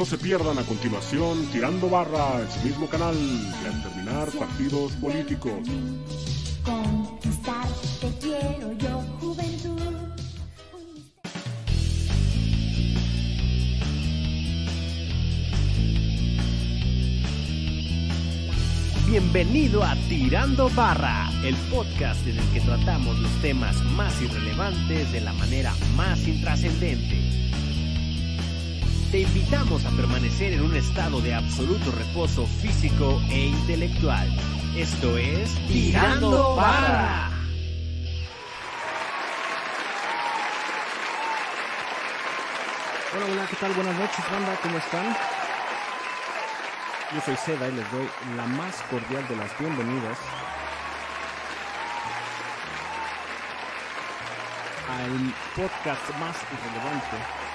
No se pierdan a continuación Tirando Barra en su mismo canal y al terminar partidos políticos. Conquistar te quiero yo, juventud. Bienvenido a Tirando Barra, el podcast en el que tratamos los temas más irrelevantes de la manera más intrascendente. Te invitamos a permanecer en un estado de absoluto reposo físico e intelectual. Esto es Tirando Barra. Hola, hola, ¿qué tal? Buenas noches, banda, ¿cómo están? Yo soy Seda y les doy la más cordial de las bienvenidas al podcast más irrelevante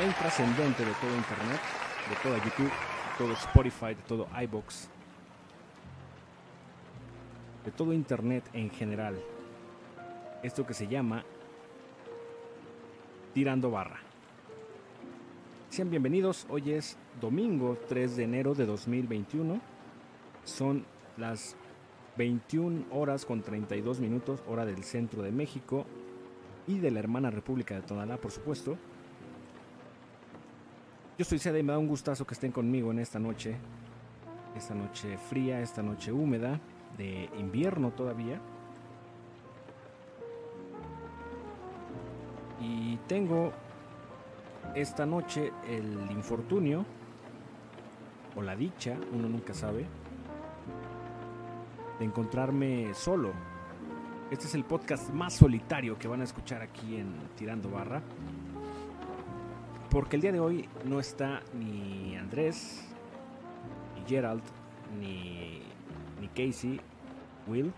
e intrascendente de todo Internet, de toda YouTube, de todo Spotify, de todo iBox, de todo Internet en general. Esto que se llama Tirando Barra. Sean bienvenidos, hoy es domingo 3 de enero de 2021. Son las 21 horas con 32 minutos, hora del centro de México y de la hermana República de Tonalá, por supuesto. Yo soy Seda y me da un gustazo que estén conmigo en esta noche, esta noche fría, esta noche húmeda, de invierno todavía. Y tengo esta noche el infortunio o la dicha, uno nunca sabe, de encontrarme solo. Este es el podcast más solitario que van a escuchar aquí en Tirando Barra. Porque el día de hoy no está ni Andrés, ni Gerald, ni, ni Casey, Will.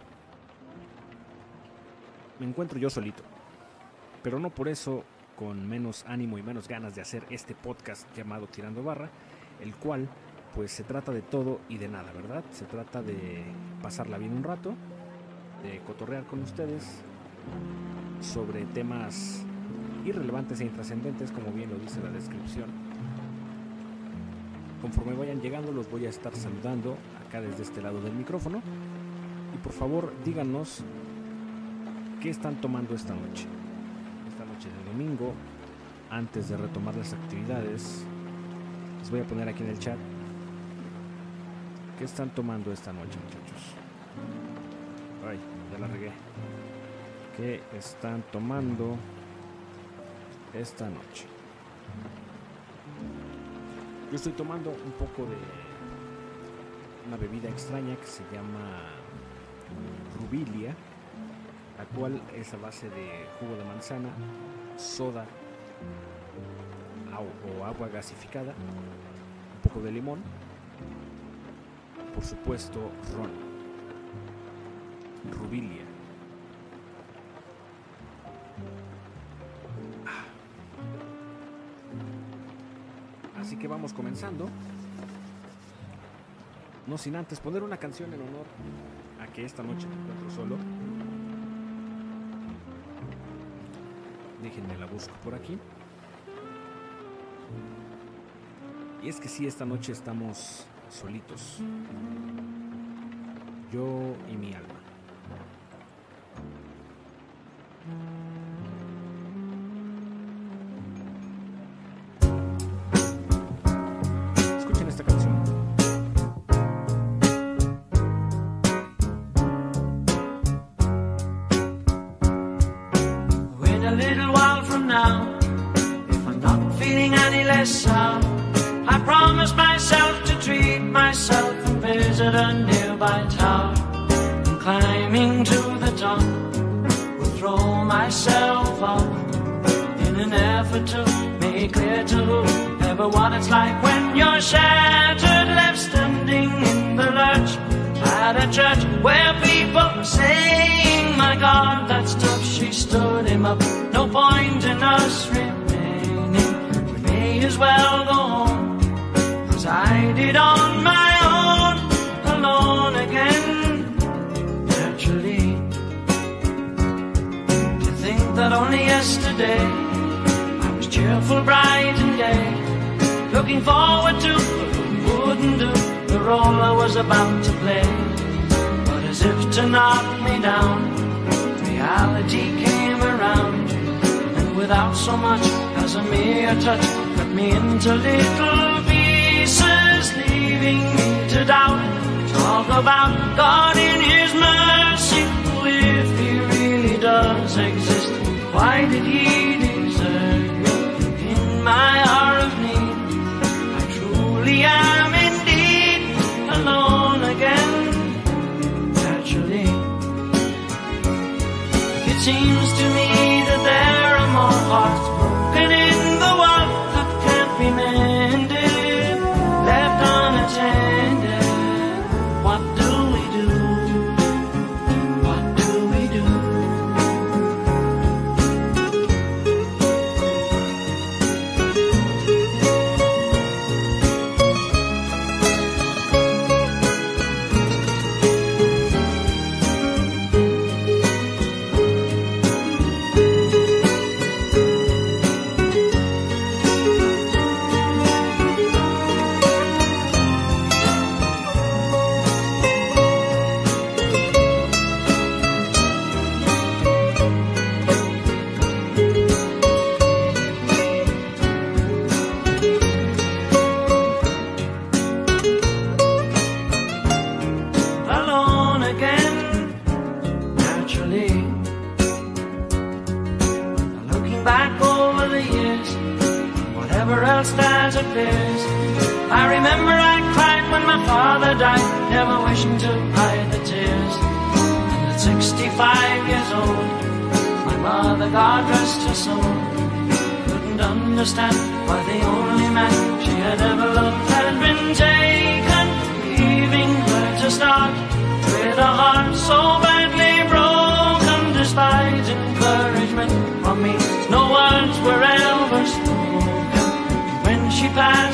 Me encuentro yo solito. Pero no por eso con menos ánimo y menos ganas de hacer este podcast llamado Tirando Barra, el cual pues se trata de todo y de nada, ¿verdad? Se trata de pasarla bien un rato, de cotorrear con ustedes sobre temas irrelevantes e intrascendentes, como bien lo dice la descripción. Conforme vayan llegando los voy a estar saludando acá desde este lado del micrófono. Y por favor díganos qué están tomando esta noche esta noche de domingo, antes de retomar las actividades, les voy a poner aquí en el chat qué están tomando esta noche, muchachos. Ay, ya la regué. ¿Qué están tomando esta noche? Yo estoy tomando un poco de una bebida extraña que se llama rubilia la cual es a base de jugo de manzana, soda o agua gasificada, un poco de limón, por supuesto ron, rubilia. Así que vamos comenzando. No sin antes poner una canción en honor a que esta noche me encuentro solo. Déjenme la busco por aquí. Y es que sí, esta noche estamos solitos. Yo y mi alma. With a heart so badly broken. Despite encouragement from me, no words were ever spoken. When she passed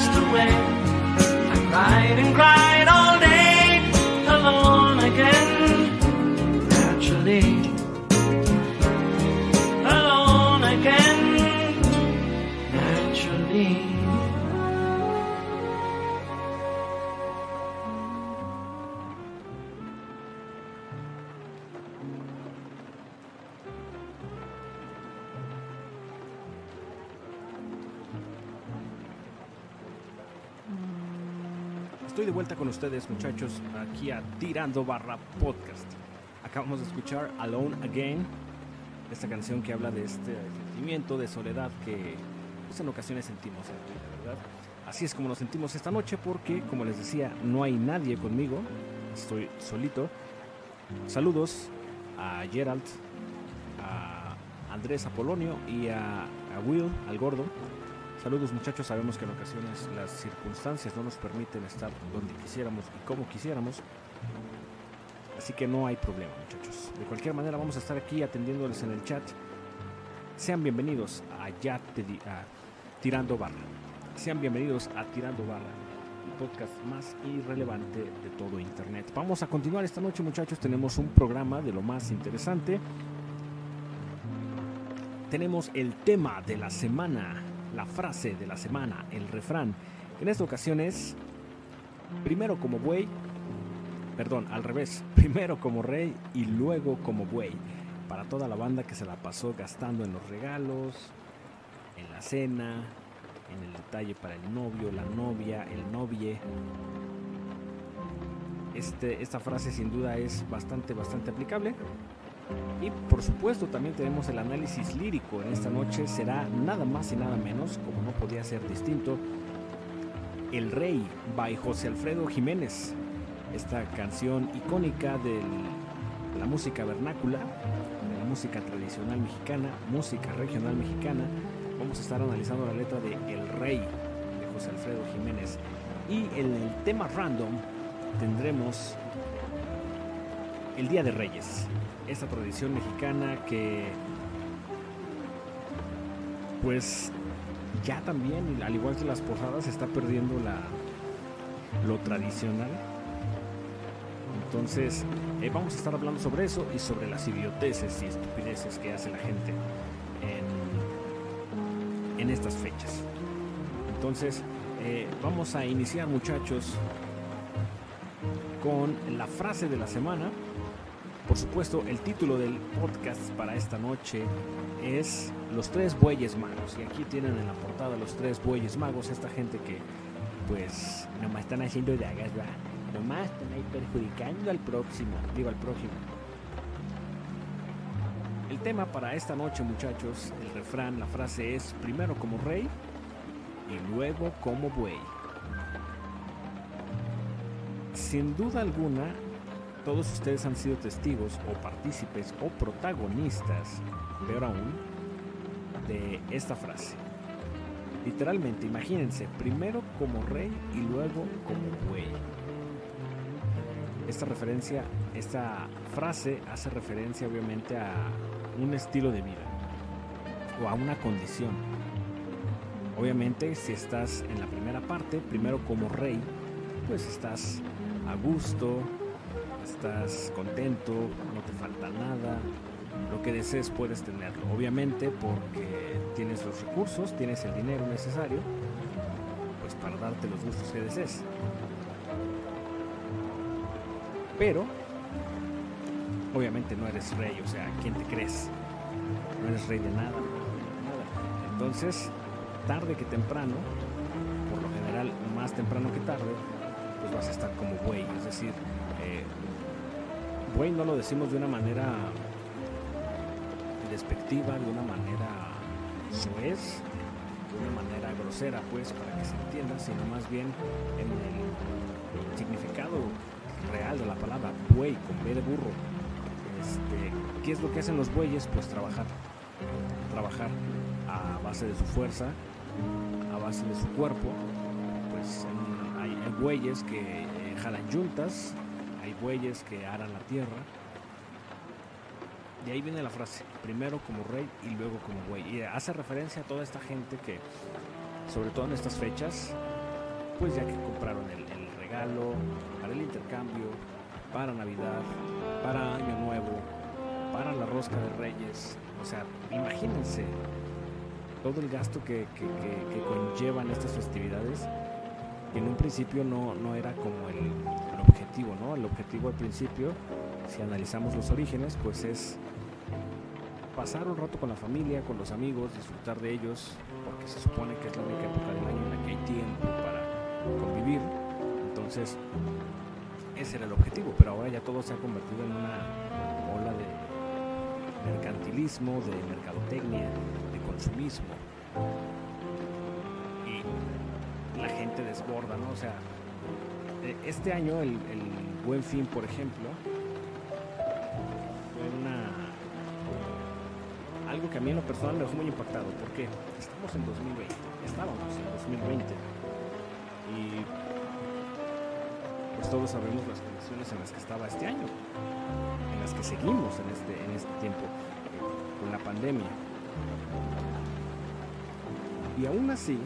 con ustedes, muchachos, aquí a Tirando Barra Podcast. Acabamos de escuchar Alone Again, esta canción que habla de este sentimiento de soledad que pues, en ocasiones sentimos vida, ¿verdad? Así es como nos sentimos esta noche porque, como les decía, no hay nadie conmigo, estoy solito. Saludos a Gerald, a Andrés Apolonio y a, a Will, al gordo. Saludos muchachos, sabemos que en ocasiones las circunstancias no nos permiten estar donde quisiéramos y como quisiéramos. Así que no hay problema muchachos. De cualquier manera vamos a estar aquí atendiéndoles en el chat. Sean bienvenidos a Ya Te Di- a Tirando Barra. Sean bienvenidos a Tirando Barra, el podcast más irrelevante de todo Internet. Vamos a continuar esta noche muchachos, tenemos un programa de lo más interesante. Tenemos el tema de la semana, la frase de la semana, el refrán. En esta ocasión es, primero como buey, perdón, al revés, primero como rey y luego como buey. Para toda la banda que se la pasó gastando en los regalos, en la cena, en el detalle para el novio, la novia, el novie. Este, esta frase sin duda es bastante, bastante aplicable. Y por supuesto también tenemos el análisis lírico en esta noche. Será nada más y nada menos, como no podía ser distinto, El Rey by José Alfredo Jiménez. Esta canción icónica de la música vernácula, de la música tradicional mexicana, música regional mexicana. Vamos a estar analizando la letra de El Rey de José Alfredo Jiménez. Y en el tema random tendremos el Día de Reyes. Esta tradición mexicana que pues ya también al igual que las posadas está perdiendo la lo tradicional. Entonces eh, vamos a estar hablando sobre eso y sobre las idioteces y estupideces que hace la gente en, en estas fechas. Entonces eh, vamos a iniciar muchachos con la frase de la semana. Por supuesto, el título del podcast para esta noche es Los tres bueyes magos. Y aquí tienen en la portada los tres bueyes magos, esta gente que pues nomás están haciendo dagas, ¿verdad? Nomás están ahí perjudicando al próximo, digo al próximo. El tema para esta noche, muchachos, el refrán, la frase es primero como rey y luego como buey. Sin duda alguna, todos ustedes han sido testigos o partícipes o protagonistas, peor aún, de esta frase. Literalmente, imagínense, primero como rey y luego como buey. Esta referencia, esta frase hace referencia obviamente a un estilo de vida o a una condición. Obviamente, si estás en la primera parte, primero como rey, pues estás a gusto, estás contento, no te falta nada, lo que desees puedes tenerlo. Obviamente porque tienes los recursos, tienes el dinero necesario, pues para darte los gustos que desees. Pero, obviamente no eres rey, o sea, ¿quién te crees? No eres rey de nada. Entonces, tarde que temprano, por lo general más temprano que tarde, pues vas a estar como buey, es decir, eh, buey no lo decimos de una manera despectiva, de una manera soez, de una manera grosera, pues, para que se entienda, sino más bien en el significado real de la palabra buey, con B de burro. Este, ¿Qué es lo que hacen los bueyes? Pues trabajar. Trabajar a base de su fuerza, a base de su cuerpo. Pues hay, bueyes que eh, jalan yuntas, bueyes que aran la tierra. De ahí viene la frase, primero como rey y luego como buey. Y hace referencia a toda esta gente que, sobre todo en estas fechas, pues ya que compraron el, regalo para el intercambio, para Navidad, para Año Nuevo, para la rosca de Reyes. O sea, imagínense todo el gasto que, que- que- que conllevan estas festividades, que en un principio no, no era como el objetivo, ¿no? El objetivo al principio, si analizamos los orígenes, pues es pasar un rato con la familia, con los amigos, disfrutar de ellos, porque se supone que es la única época del año en la que hay tiempo para convivir. Entonces, ese era el objetivo, pero ahora ya todo se ha convertido en una ola de mercantilismo, de mercadotecnia, de consumismo. Y la gente desborda, ¿no? O sea, este año el, Buen Fin, por ejemplo, fue una algo que a mí en lo personal me dejó muy impactado, porque estamos en 2020, estábamos en 2020 y pues todos sabemos las condiciones en las que estaba este año, en las que seguimos en este, este tiempo eh, con la pandemia. Y aún así,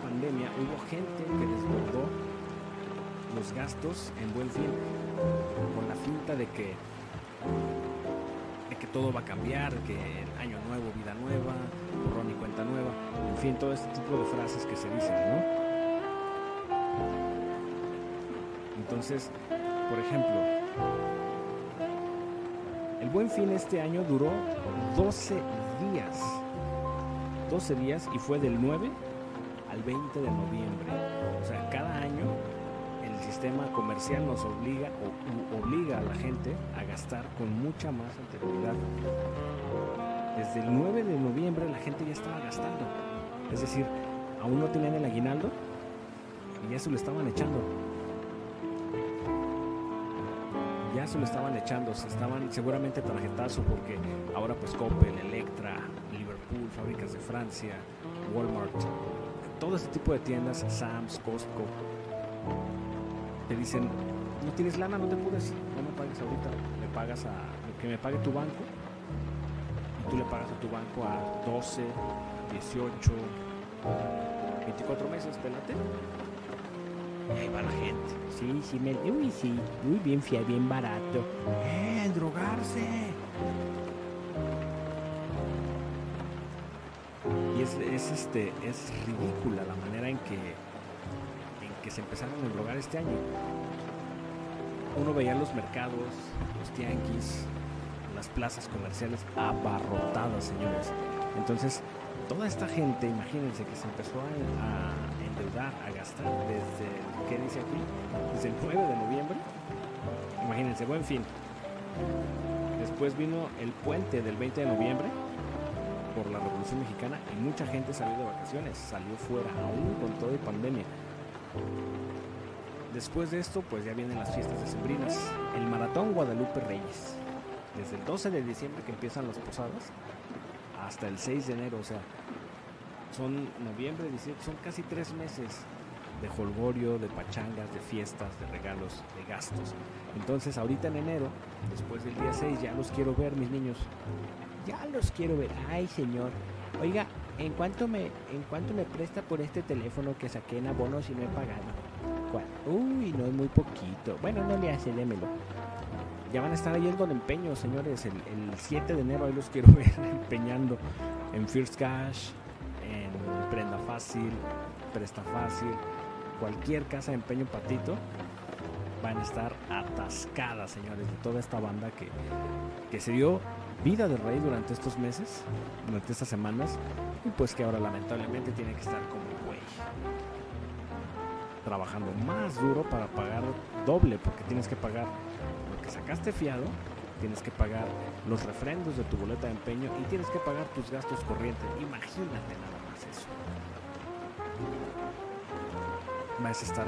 pandemia, hubo gente que desbordó los gastos en buen fin, con la finta de que de que todo va a cambiar, que año nuevo, vida nueva, borrón y cuenta nueva, en fin, todo este tipo de frases que se dicen, ¿no? Entonces, por ejemplo, el buen fin este año duró 12 días. 12 días y fue del 9 al 20 de noviembre. O sea, cada año el sistema comercial nos obliga o obliga a la gente a gastar con mucha más anterioridad. Desde el 9 de noviembre la gente ya estaba gastando. Es decir, aún no tenían el aguinaldo y ya se lo estaban echando. Ya se lo estaban echando, se estaban seguramente tarjetazo porque ahora pues Coppel, Electra, Liverpool, fábricas de Francia, Walmart, todo este tipo de tiendas, Sam's, Costco, te dicen, no tienes lana, no te apures, no me pagues ahorita, me pagas a que me pague tu banco y tú le pagas a tu banco a 12, 18, 24 meses, pelate. Y ahí va la gente. Sí, sí, me, uy, sí, muy bien, fía, bien barato. ¡Eh, drogarse! Es es, es, este, es ridícula la manera en que, en que se empezaron a enrogar este año. Uno veía los mercados, los tianguis, las plazas comerciales abarrotadas, señores. Entonces, toda esta gente, imagínense que se empezó a, a endeudar, a gastar desde, ¿qué dice aquí? Desde el 9 de noviembre. Imagínense, buen fin. Después vino el puente del 20 de noviembre por la Revolución Mexicana y mucha gente salió de vacaciones, salió fuera, aún con toda la pandemia. Después de esto, pues ya vienen las fiestas decembrinas. El Maratón Guadalupe Reyes. Desde el 12 de diciembre que empiezan las posadas hasta el 6 de enero, o sea, son noviembre, diciembre, son casi tres meses de holgorio, de pachangas, de fiestas, de regalos, de gastos. Entonces, ahorita en enero, después del día 6, ya los quiero ver, mis niños. Ya los quiero ver. Ay, señor. Oiga, ¿en cuánto me, en cuánto me presta por este teléfono que saqué en abonos y no he pagado? Uy, no es muy poquito. Bueno, no le hace, démelo. Ya van a estar ahí en Don Empeño, señores. El, el 7 de enero ahí los quiero ver empeñando en First Cash, en Prenda Fácil, Presta Fácil, cualquier casa de empeño patito. Van a estar atascadas, señores, de toda esta banda que, que se dio vida de rey durante estos meses, durante estas semanas, y pues que ahora lamentablemente tiene que estar como güey. Trabajando más duro para pagar doble, porque tienes que pagar lo que sacaste fiado, tienes que pagar los refrendos de tu boleta de empeño y tienes que pagar tus gastos corrientes. Imagínate nada más eso. Vas a estar,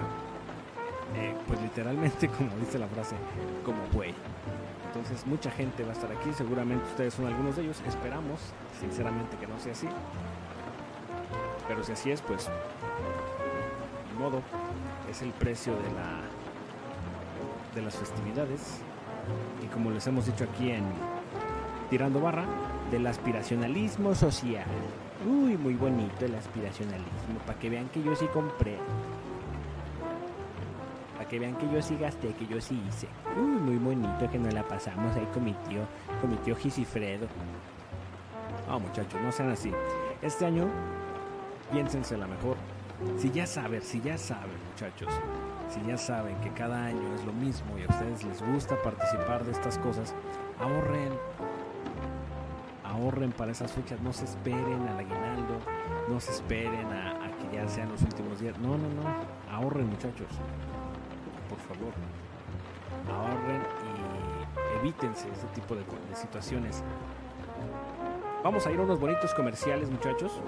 eh, pues literalmente, como dice la frase, como güey. Entonces mucha gente va a estar aquí, seguramente ustedes son algunos de ellos, esperamos sinceramente que no sea así. Pero si así es, pues ni modo, es el precio de la de las festividades y como les hemos dicho aquí en Tirando Barra, del aspiracionalismo social. Uy, muy bonito el aspiracionalismo, para que vean que yo sí compré. Que vean que yo sí gasté, que yo sí hice. Uy, muy bonito que nos la pasamos ahí con mi tío, con mi tío Gisifredo. No, muchachos, no sean así. Este año, piénsense la mejor. Si ya saben, si ya saben, muchachos, si ya saben que cada año es lo mismo y a ustedes les gusta participar de estas cosas, ahorren. Ahorren para esas fechas, no se esperen al aguinaldo, no se esperen a que ya sean los últimos días. No, no, no. Ahorren, muchachos. Por favor. Ahorren y evítense ese tipo de, situaciones. Vamos a ir a unos bonitos comerciales, muchachos.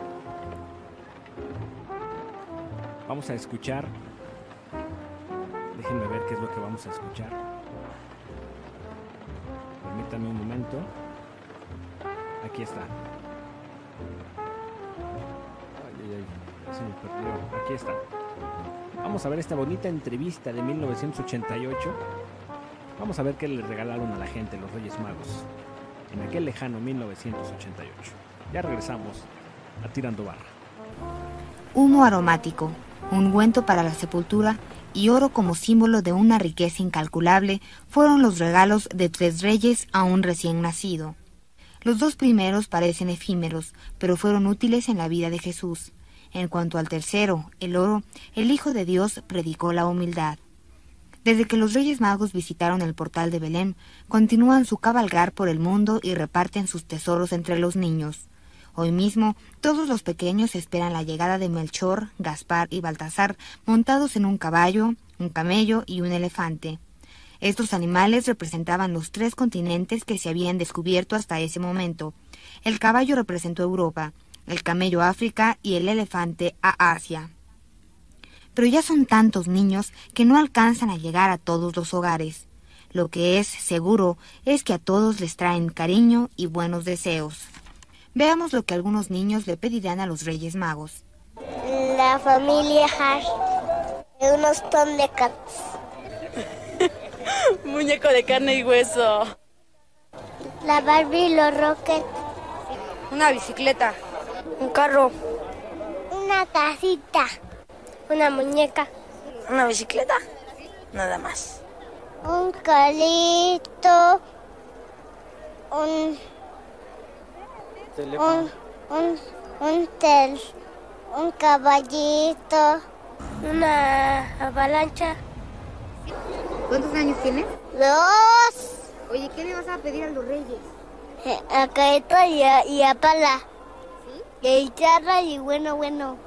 Vamos a escuchar. Déjenme ver qué es lo que vamos a escuchar. Permítanme un momento. Aquí está. Ay, ay, ay. Aquí está. Vamos a ver esta bonita entrevista de 1988. Vamos a ver qué le regalaron a la gente los Reyes Magos en aquel lejano 1988. Ya regresamos a Tirando Barra. Humo aromático, ungüento para la sepultura y oro como símbolo de una riqueza incalculable fueron los regalos de tres reyes a un recién nacido. Los dos primeros parecen efímeros, pero fueron útiles en la vida de Jesús. En cuanto al tercero, el oro, el Hijo de Dios predicó la humildad. Desde que los Reyes Magos visitaron el portal de Belén, continúan su cabalgar por el mundo y reparten sus tesoros entre los niños. Hoy mismo, todos los pequeños esperan la llegada de Melchor, Gaspar y Baltasar montados en un caballo, un camello y un elefante. Estos animales representaban los tres continentes que se habían descubierto hasta ese momento. El caballo representó Europa, el camello África y el elefante a Asia. Pero ya son tantos niños que no alcanzan a llegar a todos los hogares. Lo que es seguro es que a todos les traen cariño y buenos deseos. Veamos lo que algunos niños le pedirán a los Reyes Magos. La familia Hash. Unos ton de cats. Muñeco de carne y hueso. La Barbie y los Rockets. Una bicicleta. Un carro. Una casita. Una muñeca. Una bicicleta. Nada más. Un calito. Un. Un, un, un tel, un caballito, una avalancha. ¿Cuántos años tienes? Dos. Oye, ¿qué le vas a pedir a los reyes? Eh, A caeta y a, y a pala. A guitarra y bueno, bueno.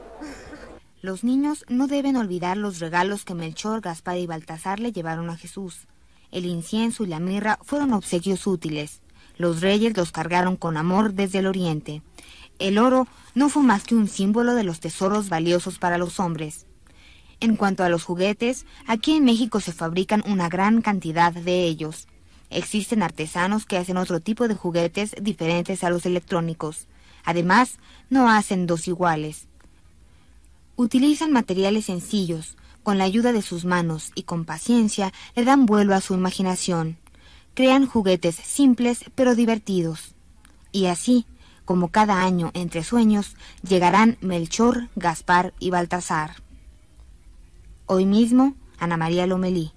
Los niños no deben olvidar los regalos que Melchor, Gaspar y Baltasar le llevaron a Jesús. El incienso y la mirra fueron obsequios útiles. Los reyes los cargaron con amor desde el oriente. El oro no fue más que un símbolo de los tesoros valiosos para los hombres. En cuanto a los juguetes, aquí en México se fabrican una gran cantidad de ellos. Existen artesanos que hacen otro tipo de juguetes diferentes a los electrónicos. Además, no hacen dos iguales. Utilizan materiales sencillos, con la ayuda de sus manos y con paciencia le dan vuelo a su imaginación. Crean juguetes simples pero divertidos. Y así, como cada año entre sueños, llegarán Melchor, Gaspar y Baltasar. Hoy mismo, Ana María Lomelí.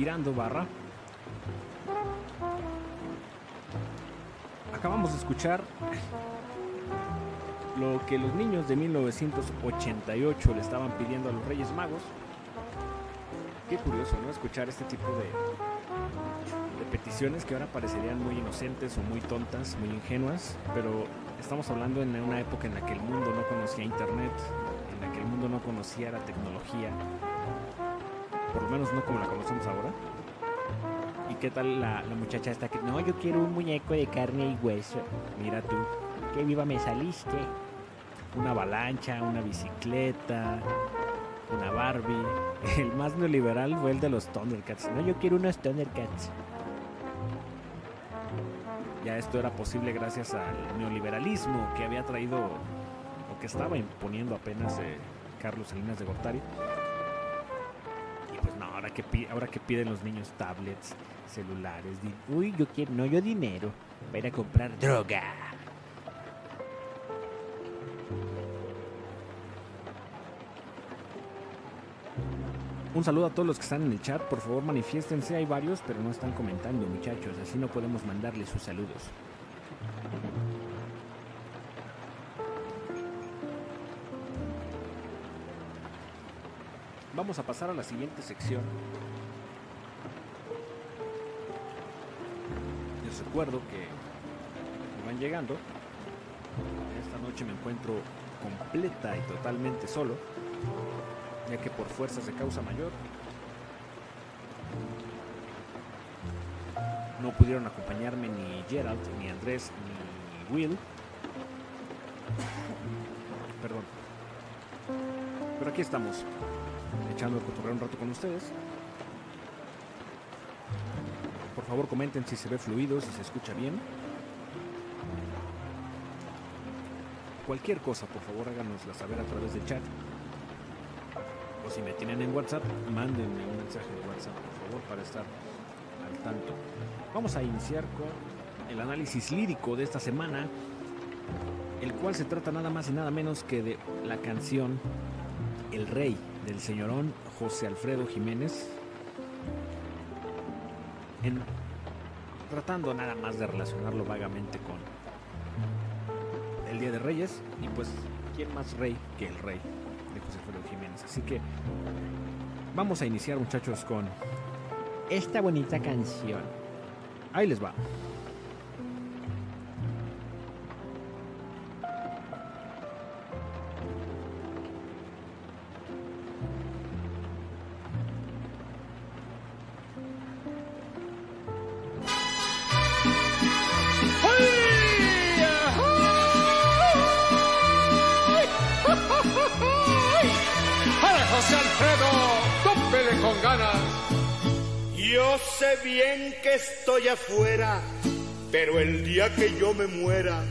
Tirando Barra. Acabamos de escuchar lo que los niños de 1988 le estaban pidiendo a los Reyes Magos. Qué curioso, ¿no? Escuchar este tipo de, de peticiones que ahora parecerían muy inocentes o muy tontas, muy ingenuas, pero estamos hablando en una época en la que el mundo no conocía internet, en la que el mundo no conocía la tecnología, por lo menos no como la conocemos ahora. ¿Y qué tal la, la muchacha esta que no, yo quiero un muñeco de carne y hueso? Mira tú, qué viva me saliste. Una avalancha, una bicicleta, una Barbie. El más neoliberal fue el de los Thundercats. No, yo quiero unos Thundercats. Ya esto era posible gracias al neoliberalismo que había traído o que estaba imponiendo apenas eh, Carlos Salinas de Gortari. Ahora que, piden los niños tablets, celulares. Uy, yo quiero, no, yo dinero. Para ir a comprar droga. Un saludo a todos los que están en el chat. Por favor, manifiéstense. Hay varios, pero no están comentando, muchachos. Así no podemos mandarles sus saludos. Vamos a pasar a la siguiente sección. Les recuerdo que van llegando. Esta noche me encuentro completa y totalmente solo, ya que por fuerzas de causa mayor no pudieron acompañarme ni Gerald, ni Andrés, ni Will. Perdón. Pero aquí estamos, echando el cotorreo un rato con ustedes. Por favor comenten si se ve fluido, si se escucha bien. Cualquier cosa, por favor, háganosla saber a través del chat. O si me tienen en WhatsApp, mándenme un mensaje de WhatsApp, por favor, para estar al tanto. Vamos a iniciar con el análisis lírico de esta semana, el cual se trata nada más y nada menos que de la canción El Rey del señorón José Alfredo Jiménez, tratando nada más de relacionarlo vagamente con el Día de Reyes y pues quién más rey que el rey de José Alfredo Jiménez. Así que vamos a iniciar muchachos con esta bonita canción. Ahí les va. Estoy afuera, pero el día que yo me muera,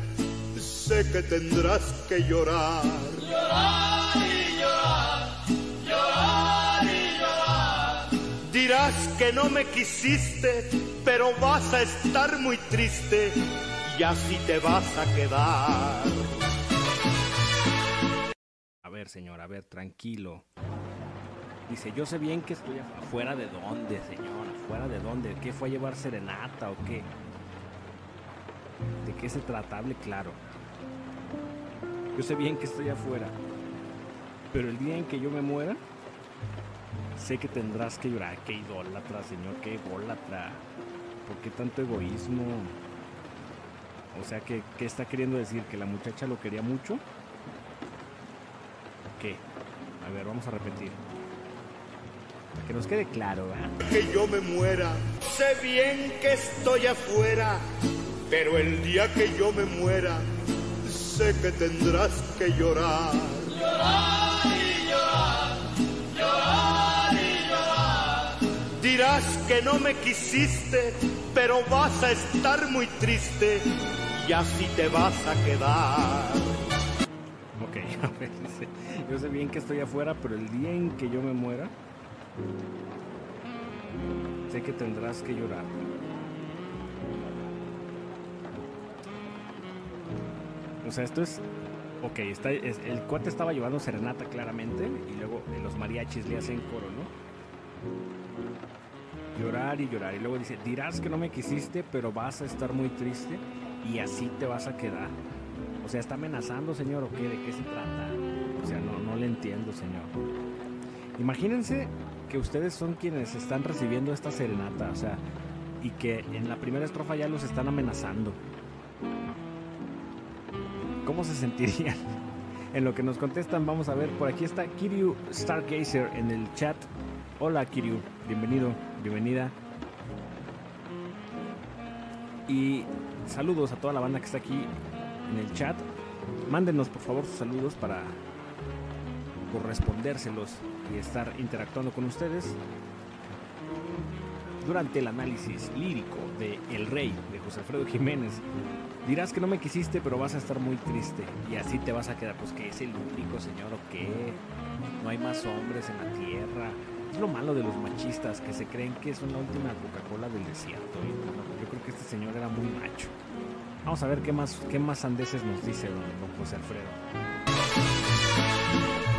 sé que tendrás que llorar. Llorar y llorar, llorar y llorar. Dirás que no me quisiste, pero vas a estar muy triste y así te vas a quedar. A ver, señor, a ver, tranquilo. Dice, yo sé bien que estoy afu- afuera de dónde, señor, afuera de dónde. ¿Qué fue a llevar serenata o qué? ¿De qué se trata? Hable claro. Yo sé bien que estoy afuera. Pero el día en que yo me muera, sé que tendrás que llorar. Qué idólatra, señor, qué idólatra. ¿Por qué tanto egoísmo? O sea, ¿qué, qué está queriendo decir? ¿Que la muchacha lo quería mucho? ¿Qué? A ver, vamos a repetir. Para que nos quede claro, ¿eh? Que yo me muera, sé bien que estoy afuera, pero el día que yo me muera, sé que tendrás que llorar. Llorar y llorar, llorar y llorar. Dirás que no me quisiste, pero vas a estar muy triste y así te vas a quedar. Ok, a ver, dice, yo sé bien que estoy afuera, pero el día en que yo me muera, sé que tendrás que llorar. O sea, esto es... Ok, está, es- el cuate estaba llevando serenata claramente y luego los mariachis le hacen coro, ¿no? Llorar y llorar. Y luego dice, dirás que no me quisiste, pero vas a estar muy triste y así te vas a quedar. O sea, ¿está amenazando, señor, o qué? ¿De qué se trata? O sea, no, no le entiendo, señor. Imagínense que ustedes son quienes están recibiendo esta serenata, o sea, y que en la primera estrofa ya los están amenazando. ¿Cómo se sentirían? En lo que nos contestan, vamos a ver, por aquí está Kiryu Stargazer en el chat. Hola Kiryu, bienvenido, bienvenida. Y saludos a toda la banda que está aquí en el chat. Mándenos por favor sus saludos para correspondérselos y estar interactuando con ustedes durante el análisis lírico de El Rey de José Alfredo Jiménez. Dirás que no me quisiste, pero vas a estar muy triste y así te vas a quedar. Pues que es el único señor o qué? No hay más hombres en la tierra. Es lo malo de los machistas que se creen que son la última Coca-Cola del desierto. Yo creo que este señor era muy macho. Vamos a ver qué más, qué más sandeces nos dice don José Alfredo.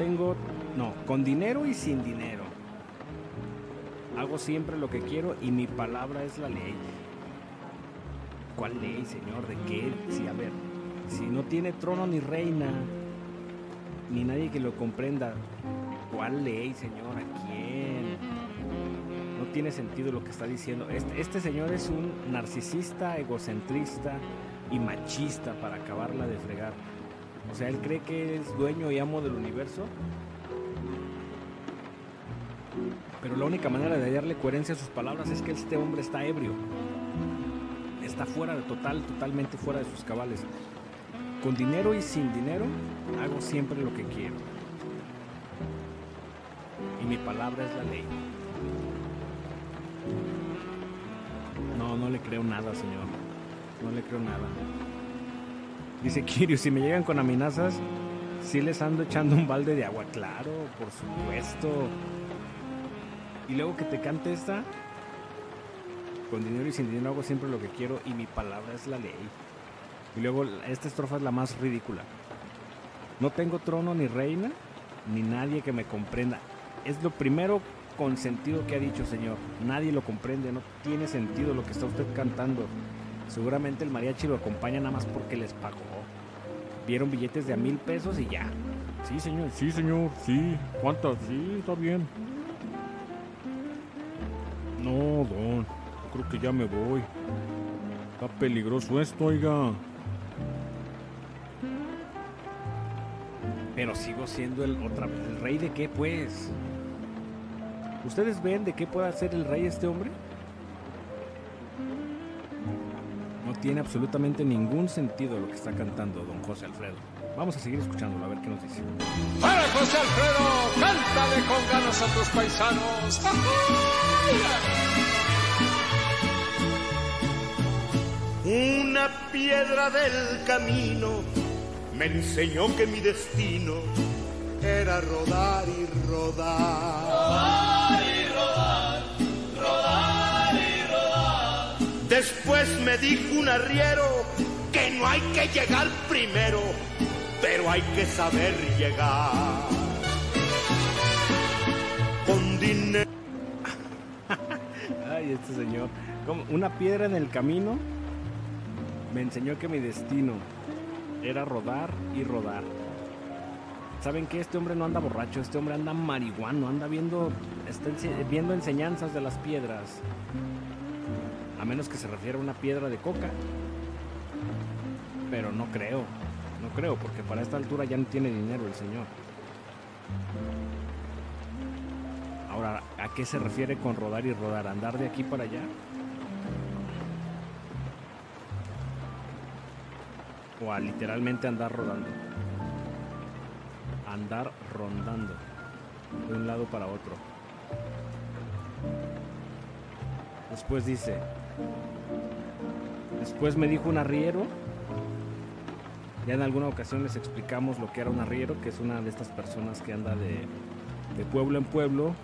Tengo. No, con dinero y sin dinero. Hago siempre lo que quiero y mi palabra es la ley. ¿Cuál ley, señor? ¿De qué? Sí, a ver. Si no tiene trono ni reina, ni nadie que lo comprenda, ¿cuál ley, señor? ¿A quién? No tiene sentido lo que está diciendo. Este, este señor es un narcisista, egocentrista y machista para acabarla de fregar. O sea, él cree que es dueño y amo del universo. Pero la única manera de darle coherencia a sus palabras es que este hombre está ebrio. Está fuera de total, totalmente fuera de sus cabales. Con dinero y sin dinero, hago siempre lo que quiero. Y mi palabra es la ley. No, no le creo nada, señor. No le creo nada. Dice Kirio, si me llegan con amenazas, sí les ando echando un balde de agua. Claro, por supuesto. Y luego que te cante esta, con dinero y sin dinero hago siempre lo que quiero y mi palabra es la ley. Y luego esta estrofa es la más ridícula. No tengo trono ni reina, ni nadie que me comprenda. Es lo primero con sentido que ha dicho, señor. Nadie lo comprende, no tiene sentido lo que está usted cantando. Seguramente el mariachi lo acompaña nada más porque les pagó. Vieron billetes de a mil pesos y ya. Sí, señor, sí, señor, sí. ¿Cuántas? Sí, está bien. No, don, creo que ya me voy. Está peligroso esto, oiga. Pero sigo siendo el otra vez. ¿El rey de qué, pues? ¿Ustedes ven de qué puede ser el rey este hombre? Tiene absolutamente ningún sentido lo que está cantando don José Alfredo. Vamos a seguir escuchándolo a ver qué nos dice. ¡Para José Alfredo! ¡Cántale con ganas a tus paisanos! Una piedra del camino me enseñó que mi destino era rodar y rodar. Después me dijo un arriero que no hay que llegar primero, pero hay que saber llegar. Con dinero. Ay, este señor. Como una piedra en el camino me enseñó que mi destino era rodar y rodar. ¿Saben que Este hombre no anda borracho, este hombre anda marihuano, anda viendo, está viendo enseñanzas de las piedras. A menos que se refiera a una piedra de coca. Pero no creo, no creo, porque para esta altura ya no tiene dinero el señor. Ahora, ¿a qué se refiere con rodar y rodar? ¿Andar de aquí para allá? O a literalmente andar rodando. Andar rondando. De un lado para otro. Después dice. Después me dijo un arriero. Ya en alguna ocasión les explicamos lo que era un arriero, que es una de estas personas que anda de, pueblo en pueblo,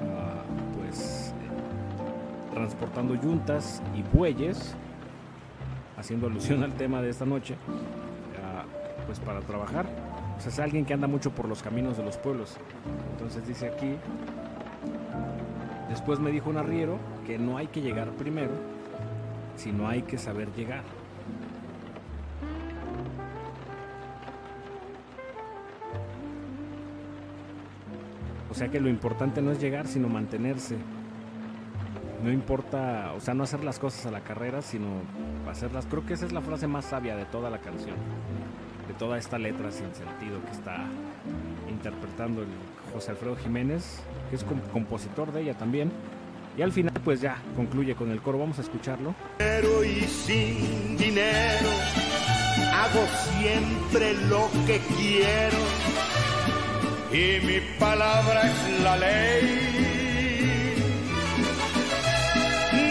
ah, pues transportando yuntas y bueyes, haciendo alusión al tema de esta noche, ah, pues para trabajar. O sea, es alguien que anda mucho por los caminos de los pueblos. Entonces dice aquí, después me dijo un arriero que no hay que llegar primero, sino hay que saber llegar. O sea que lo importante no es llegar, sino mantenerse. No importa, o sea, no hacer las cosas a la carrera, sino hacerlas. Creo que esa es la frase más sabia de toda la canción, de toda esta letra sin sentido que está interpretando el José Alfredo Jiménez, que es com- compositor de ella también. Y al final, pues ya concluye con el coro. Vamos a escucharlo. dinero y sin dinero hago siempre lo que quiero y mi palabra es la ley.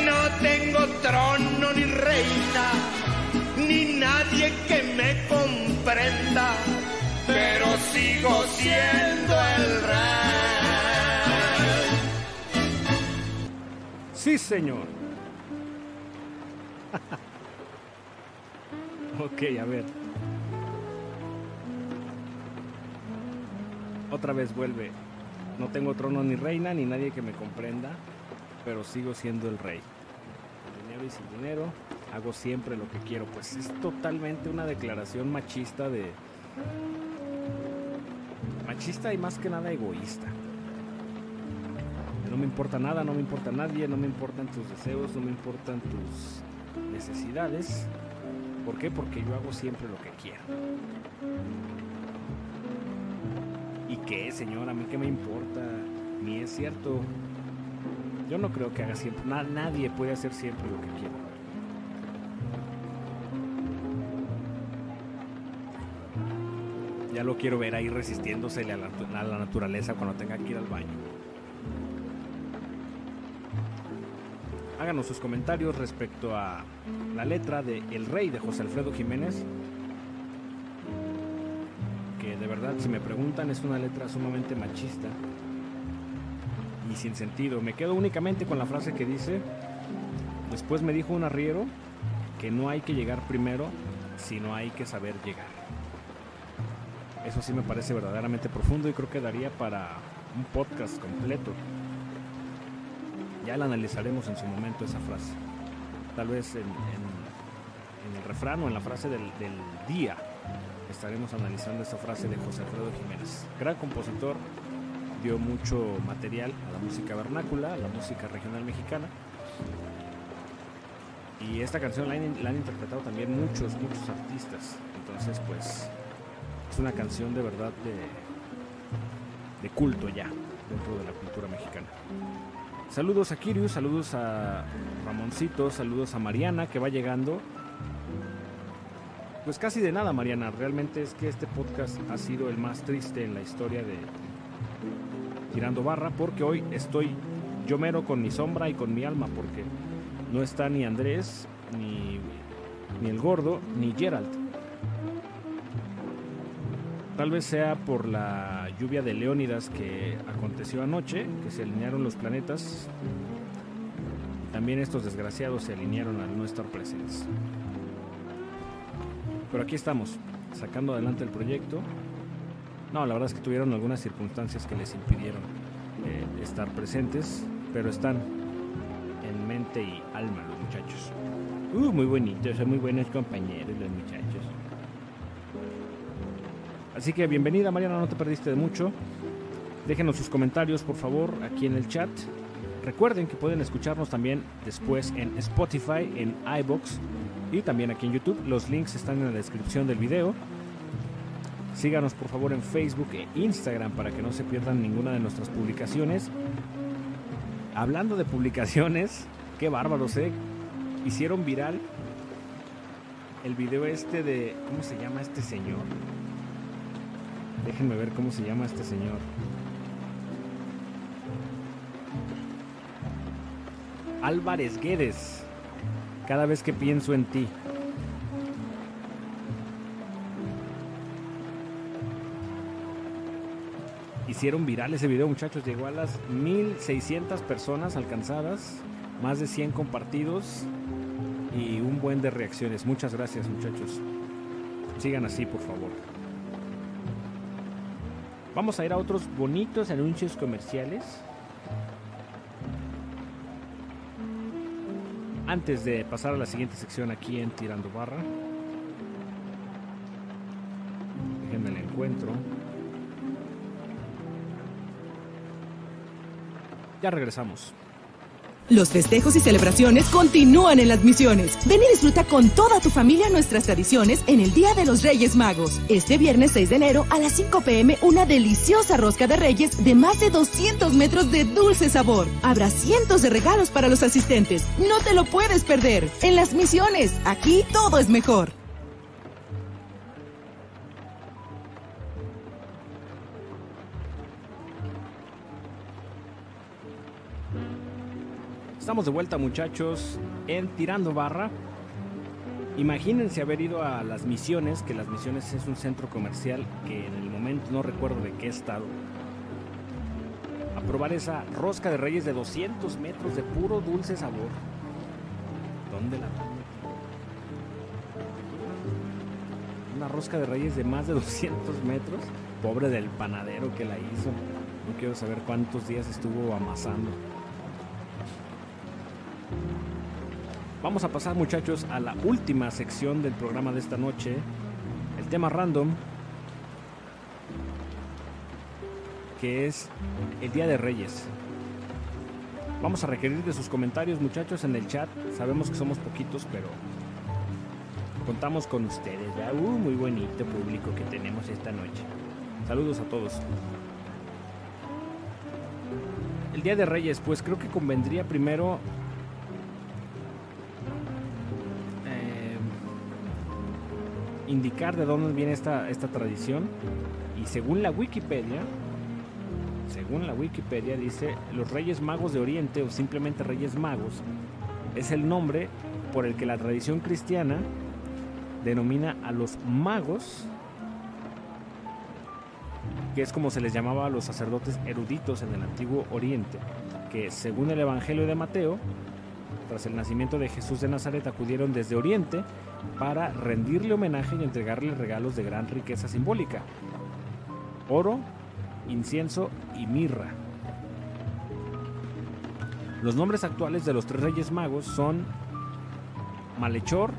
No tengo trono ni reina ni nadie que me comprenda, pero sigo siendo el rey. Sí, señor. ok, a ver. Otra vez vuelve. No tengo trono ni reina ni nadie que me comprenda, pero sigo siendo el rey. Dinero y sin dinero, hago siempre lo que quiero. Pues es totalmente una declaración machista de... Machista y más que nada egoísta. No me importa nada, no me importa nadie, no me importan tus deseos, no me importan tus necesidades. ¿Por qué? Porque yo hago siempre lo que quiero. ¿Y qué, señor? A mí qué me importa. Ni es cierto. Yo no creo que haga siempre. na- nadie puede hacer siempre lo que quiere. Lo quiero ver ahí resistiéndosele a la, a la naturaleza cuando tenga que ir al baño. Háganos sus comentarios respecto a la letra de El Rey de José Alfredo Jiménez. Que de verdad, si me preguntan, es una letra sumamente machista y sin sentido. Me quedo únicamente con la frase que dice: Después me dijo un arriero que no hay que llegar primero, sino hay que saber llegar. Eso sí me parece verdaderamente profundo y creo que daría para un podcast completo. Ya la analizaremos en su momento esa frase. Tal vez en, el refrán o en la frase del, día estaremos analizando esta frase de José Alfredo Jiménez. Gran compositor, dio mucho material a la música vernácula, a la música regional mexicana. Y esta canción la han interpretado también muchos, muchos artistas. Entonces, pues, es una canción de verdad de, de culto ya. dentro de la cultura mexicana. Saludos a Kirius, saludos a Ramoncito, saludos a Mariana que va llegando. Pues casi de nada, Mariana. Realmente es que este podcast ha sido el más triste en la historia de Tirando Barra porque hoy estoy yo mero con mi sombra y con mi alma porque no está ni Andrés, ni, ni el gordo, ni Gerald. Tal vez sea por la lluvia de Leónidas que aconteció anoche, que se alinearon los planetas. También estos desgraciados se alinearon al no estar presentes. Pero aquí estamos, sacando adelante el proyecto. No, la verdad es que tuvieron algunas circunstancias que les impidieron eh, estar presentes, pero están en mente y alma los muchachos. Uh, muy bonitos, son muy buenos compañeros los muchachos. Así que bienvenida Mariana, no te perdiste de mucho. Déjenos sus comentarios por favor aquí en el chat. Recuerden que pueden escucharnos también después en Spotify, en iBox y también aquí en YouTube. Los links están en la descripción del video. Síganos por favor en Facebook e Instagram para que no se pierdan ninguna de nuestras publicaciones. Hablando de publicaciones, qué bárbaros, ¿eh? Hicieron viral el video este de... ¿Cómo se llama este señor? Déjenme ver cómo se llama este señor. Álvarez Guedes. Cada vez que pienso en ti. Hicieron viral ese video, muchachos. Llegó a las 1600 personas alcanzadas, más de 100 compartidos y un buen de reacciones. Muchas gracias, muchachos. Sigan así, por favor. Vamos a ir a otros bonitos anuncios comerciales. Antes de pasar a la siguiente sección aquí en Tirando Barra. Déjenme el encuentro. Ya regresamos. Los festejos y celebraciones continúan en las misiones. Ven y disfruta con toda tu familia nuestras tradiciones en el Día de los Reyes Magos. Este viernes 6 de enero a las 5 pm una deliciosa rosca de reyes de más de 200 metros de dulce sabor. Habrá cientos de regalos para los asistentes. No te lo puedes perder. En las misiones, aquí todo es mejor. Estamos de vuelta muchachos en Tirando Barra. Imagínense haber ido a las misiones, que las misiones es un centro comercial que en el momento no recuerdo de qué estado. A probar esa rosca de reyes de 200 metros de puro dulce sabor. ¿Dónde la Una rosca de reyes de más de 200 metros. Pobre del panadero que la hizo. No quiero saber cuántos días estuvo amasando. Vamos a pasar muchachos a la última sección del programa de esta noche. El tema random. Que es el Día de Reyes. Vamos a requerir de sus comentarios muchachos en el chat. Sabemos que somos poquitos, pero contamos con ustedes. Uh, muy bonito público que tenemos esta noche. Saludos a todos. El Día de Reyes, pues creo que convendría primero indicar de dónde viene esta, esta tradición. Y según la Wikipedia, según la Wikipedia dice, los Reyes Magos de Oriente o simplemente Reyes Magos es el nombre por el que la tradición cristiana denomina a los magos, que es como se les llamaba a los sacerdotes eruditos en el antiguo Oriente, que según el Evangelio de Mateo, tras el nacimiento de Jesús de Nazaret acudieron desde Oriente para rendirle homenaje y entregarle regalos de gran riqueza simbólica. Oro, incienso y mirra. Los nombres actuales de los tres reyes magos son Malhechor,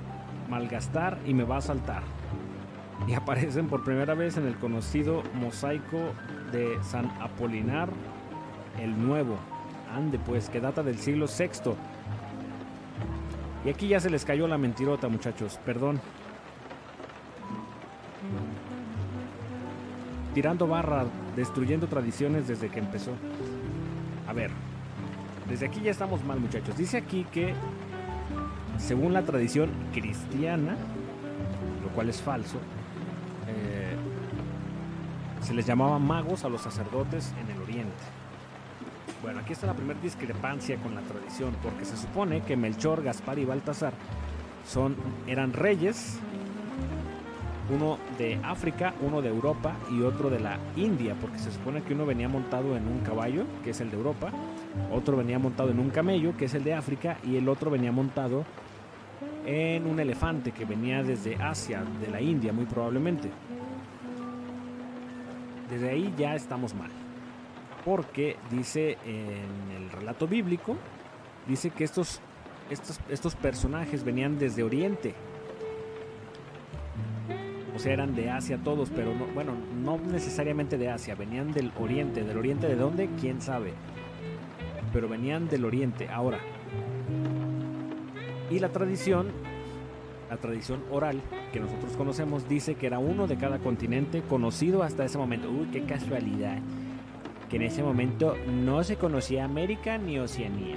Malgastar y Me va a saltar. Y aparecen por primera vez en el conocido mosaico de San Apolinar el Nuevo. Ande pues, que data del siglo VI y aquí ya se les cayó la mentirota, muchachos. Perdón. tirando barra, destruyendo tradiciones desde que empezó. A ver, desde aquí ya estamos mal muchachos. Dice aquí que según la tradición cristiana, lo cual es falso, eh, se les llamaba magos a los sacerdotes en el oriente. Bueno, aquí está la primera discrepancia con la tradición, porque se supone que Melchor, Gaspar y Baltasar son, eran reyes, uno de África, uno de Europa y otro de la India, porque se supone que uno venía montado en un caballo, que es el de Europa, otro venía montado en un camello, que es el de África, y el otro venía montado en un elefante que venía desde Asia, de la India muy probablemente. Desde ahí ya estamos mal. Porque dice en el relato bíblico, dice que estos, estos, estos personajes venían desde Oriente. O sea, eran de Asia todos, pero no, bueno, no necesariamente de Asia, venían del Oriente. ¿Del Oriente de dónde? ¿Quién sabe? Pero venían del Oriente. Ahora, y la tradición, la tradición oral que nosotros conocemos, dice que era uno de cada continente conocido hasta ese momento. Uy, qué casualidad. En ese momento no se conocía América ni Oceanía.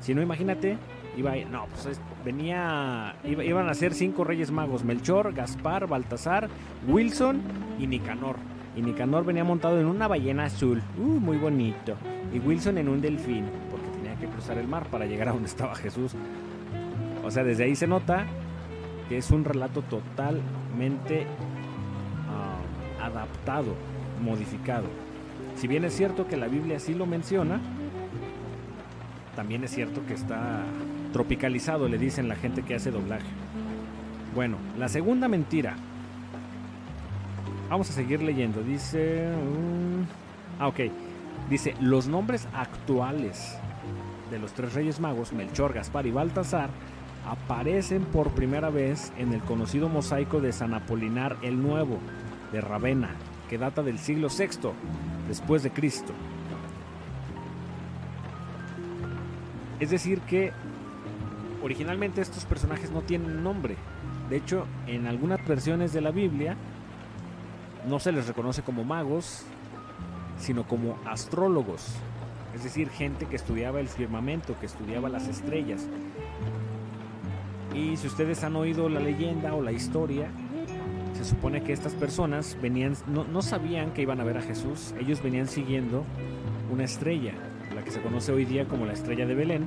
Si no, imagínate, iba no, pues es- venía, iba- iban a ser cinco reyes magos, Melchor, Gaspar, Baltasar, Wilson y Nicanor. Y Nicanor venía montado en una ballena azul, uh, muy bonito. Y Wilson en un delfín, porque tenía que cruzar el mar para llegar a donde estaba Jesús. O sea, desde ahí se nota que es un relato totalmente ah, adaptado, modificado. Si bien es cierto que la Biblia sí lo menciona, también es cierto que está tropicalizado, le dicen la gente que hace doblaje. Bueno, la segunda mentira. Vamos a seguir leyendo. Dice... mm, ah, ok. Dice, los nombres actuales de los tres reyes magos, Melchor, Gaspar y Baltasar, aparecen por primera vez en el conocido mosaico de San Apolinar el Nuevo, de Ravenna, que data del siglo VI después de Cristo. Es decir que originalmente estos personajes no tienen nombre. De hecho, en algunas versiones de la Biblia no se les reconoce como magos, sino como astrólogos. Es decir, gente que estudiaba el firmamento, que estudiaba las estrellas. Y si ustedes han oído la leyenda o la historia, se supone que estas personas venían, no, no sabían que iban a ver a Jesús, ellos venían siguiendo una estrella, la que se conoce hoy día como la estrella de Belén.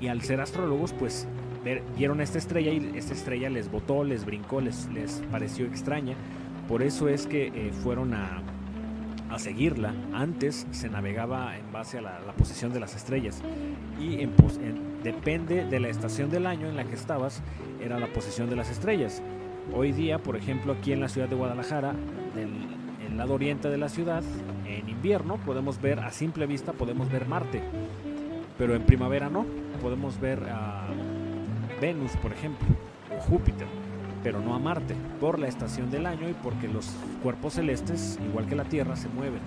Y al ser astrólogos, pues vieron esta estrella y esta estrella les botó, les brincó, les, les pareció extraña. Por eso es que eh, fueron a, a seguirla. Antes se navegaba en base a la, la posición de las estrellas. Y en en- depende de la estación del año en la que estabas, era la posición de las estrellas. Hoy día, por ejemplo, aquí en la ciudad de Guadalajara, del el lado oriente de la ciudad, en invierno podemos ver, a simple vista, podemos ver Marte. Pero en primavera no. Podemos ver a Venus, por ejemplo, o Júpiter, pero no a Marte, por la estación del año y porque los cuerpos celestes, igual que la Tierra, se mueven,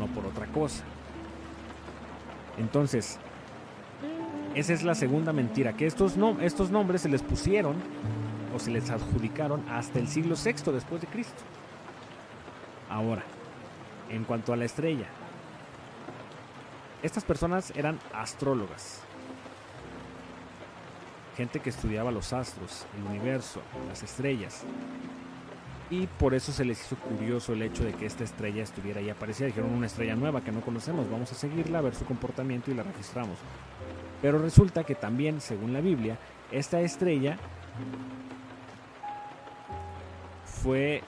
no por otra cosa. Entonces, esa es la segunda mentira, que estos, estos nombres se les pusieron o se les adjudicaron hasta el siglo VI después de Cristo. Ahora, en cuanto a la estrella, estas personas eran astrólogas, gente que estudiaba los astros, el universo, las estrellas. Y por eso se les hizo curioso el hecho de que esta estrella estuviera ahí aparecida. Dijeron una estrella nueva que no conocemos, vamos a seguirla, a ver su comportamiento y la registramos. Pero resulta que también, según la Biblia, esta estrella fue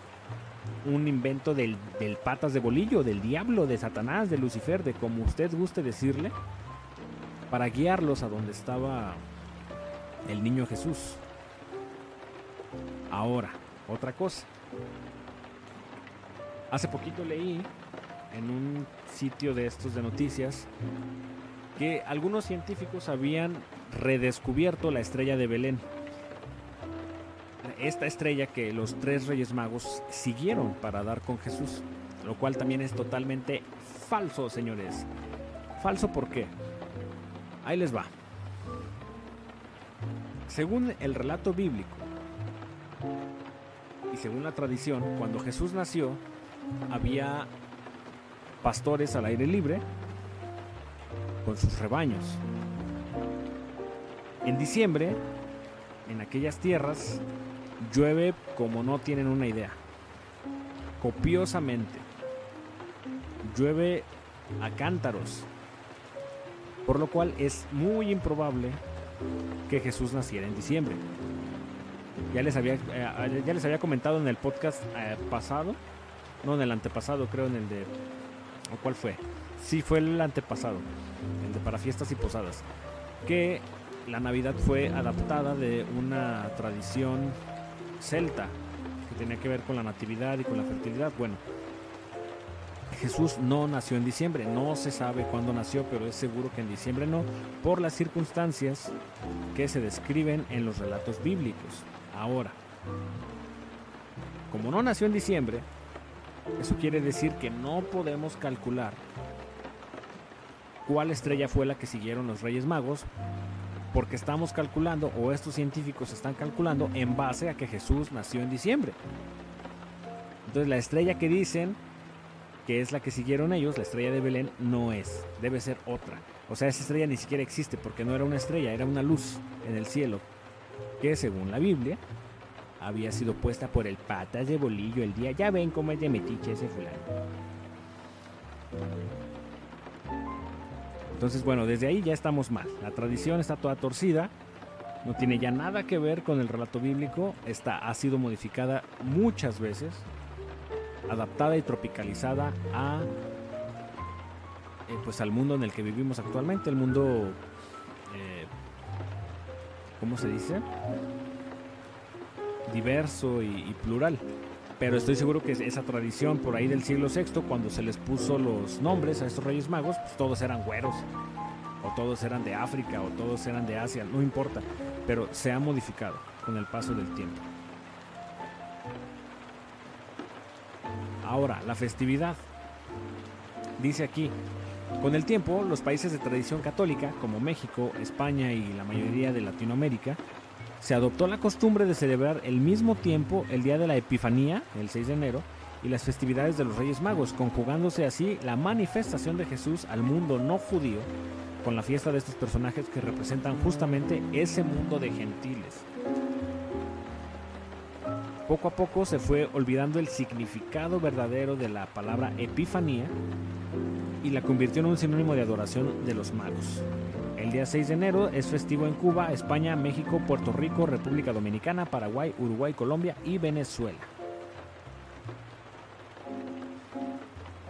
un invento del, del patas de bolillo, del diablo, de Satanás, de Lucifer, de como usted guste decirle, para guiarlos a donde estaba el niño Jesús. Ahora, otra cosa. Hace poquito leí en un sitio de estos de noticias que algunos científicos habían redescubierto la estrella de Belén. Esta estrella que los tres reyes magos siguieron para dar con Jesús, lo cual también es totalmente falso, señores. Falso por qué? Ahí les va. Según el relato bíblico, y según la tradición, cuando Jesús nació, había pastores al aire libre con sus rebaños. En diciembre, en aquellas tierras, llueve como no tienen una idea. Copiosamente. Llueve a cántaros. Por lo cual es muy improbable que Jesús naciera en diciembre. Ya les había, eh, ya les había comentado en el podcast eh, pasado, no en el antepasado, creo en el de... ¿O cuál fue? Sí, fue el antepasado, el para fiestas y posadas, que la Navidad fue adaptada de una tradición celta que tenía que ver con la natividad y con la fertilidad. Bueno, Jesús no nació en diciembre, no se sabe cuándo nació, pero es seguro que en diciembre no, por las circunstancias que se describen en los relatos bíblicos. Ahora, como no nació en diciembre, eso quiere decir que no podemos calcular cuál estrella fue la que siguieron los Reyes Magos, porque estamos calculando, o estos científicos están calculando, en base a que Jesús nació en diciembre. Entonces la estrella que dicen que es la que siguieron ellos, la estrella de Belén, no es, debe ser otra. O sea, esa estrella ni siquiera existe porque no era una estrella, era una luz en el cielo, que según la Biblia había sido puesta por el patas de bolillo el día. Ya ven cómo es de metiche ese fulano. Entonces, bueno, desde ahí ya estamos mal. La tradición está toda torcida. No tiene ya nada que ver con el relato bíblico. Está, ha sido modificada muchas veces. Adaptada y tropicalizada a eh, pues al mundo en el que vivimos actualmente. El mundo. Eh, ¿Cómo se dice? Diverso y plural pero estoy seguro que esa tradición por ahí del siglo VI, cuando se les puso los nombres a estos reyes magos, pues todos eran güeros, o todos eran de África, o todos eran de Asia, no importa, pero se ha modificado con el paso del tiempo. Ahora, la festividad. Dice aquí, con el tiempo, los países de tradición católica, como México, España y la mayoría de Latinoamérica, se adoptó la costumbre de celebrar el mismo tiempo el día de la Epifanía, el 6 de enero, y las festividades de los Reyes Magos, conjugándose así la manifestación de Jesús al mundo no judío con la fiesta de estos personajes que representan justamente ese mundo de gentiles. Poco a poco se fue olvidando el significado verdadero de la palabra Epifanía y la convirtió en un sinónimo de adoración de los magos. El día 6 de enero es festivo en Cuba, España, México, Puerto Rico, República Dominicana, Paraguay, Uruguay, Colombia y Venezuela.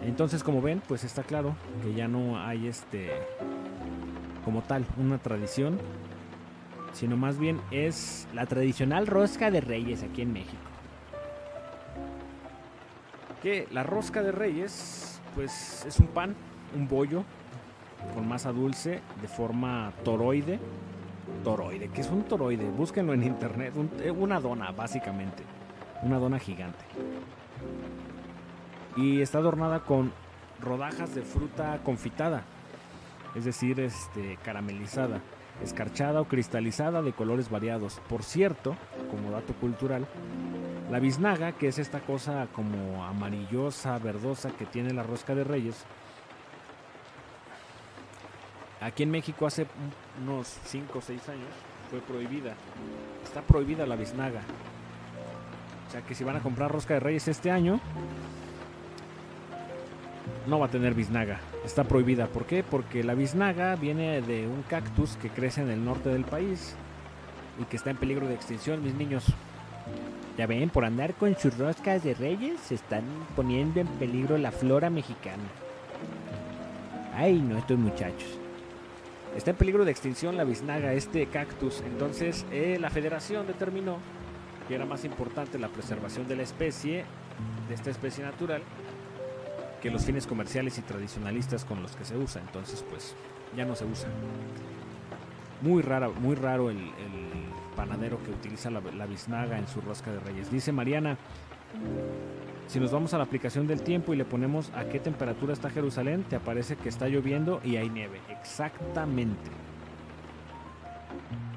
Entonces, como ven, pues está claro que ya no hay este como tal una tradición, sino más bien es la tradicional rosca de reyes aquí en México. Que la rosca de reyes pues es un pan, un bollo con masa dulce de forma toroide. Toroide, ¿qué es un toroide? Búsquenlo en internet. Eh, una dona, básicamente. Una dona gigante. Y está adornada con rodajas de fruta confitada. Es decir, este, caramelizada, escarchada o cristalizada de colores variados. Por cierto, como dato cultural, la biznaga, que es esta cosa como amarillosa, verdosa que tiene la rosca de reyes, Aquí en México hace unos 5 o 6 años fue prohibida. Está prohibida la biznaga. O sea que si van a comprar rosca de reyes este año, no va a tener biznaga. Está prohibida. ¿Por qué? Porque la biznaga viene de un cactus que crece en el norte del país y que está en peligro de extinción, mis niños. Ya ven, por andar con sus roscas de reyes se están poniendo en peligro la flora mexicana. Ay, no, muchachos. Está en peligro de extinción la biznaga, este cactus. Entonces eh, la federación determinó que era más importante la preservación de la especie, de esta especie natural, que los fines comerciales y tradicionalistas con los que se usa. Entonces pues ya no se usa. Muy, rara, muy raro el, panadero que utiliza la, la biznaga en su rosca de reyes. Dice Mariana, si nos vamos a la aplicación del tiempo y le ponemos a qué temperatura está Jerusalén, te aparece que está lloviendo y hay nieve. Exactamente.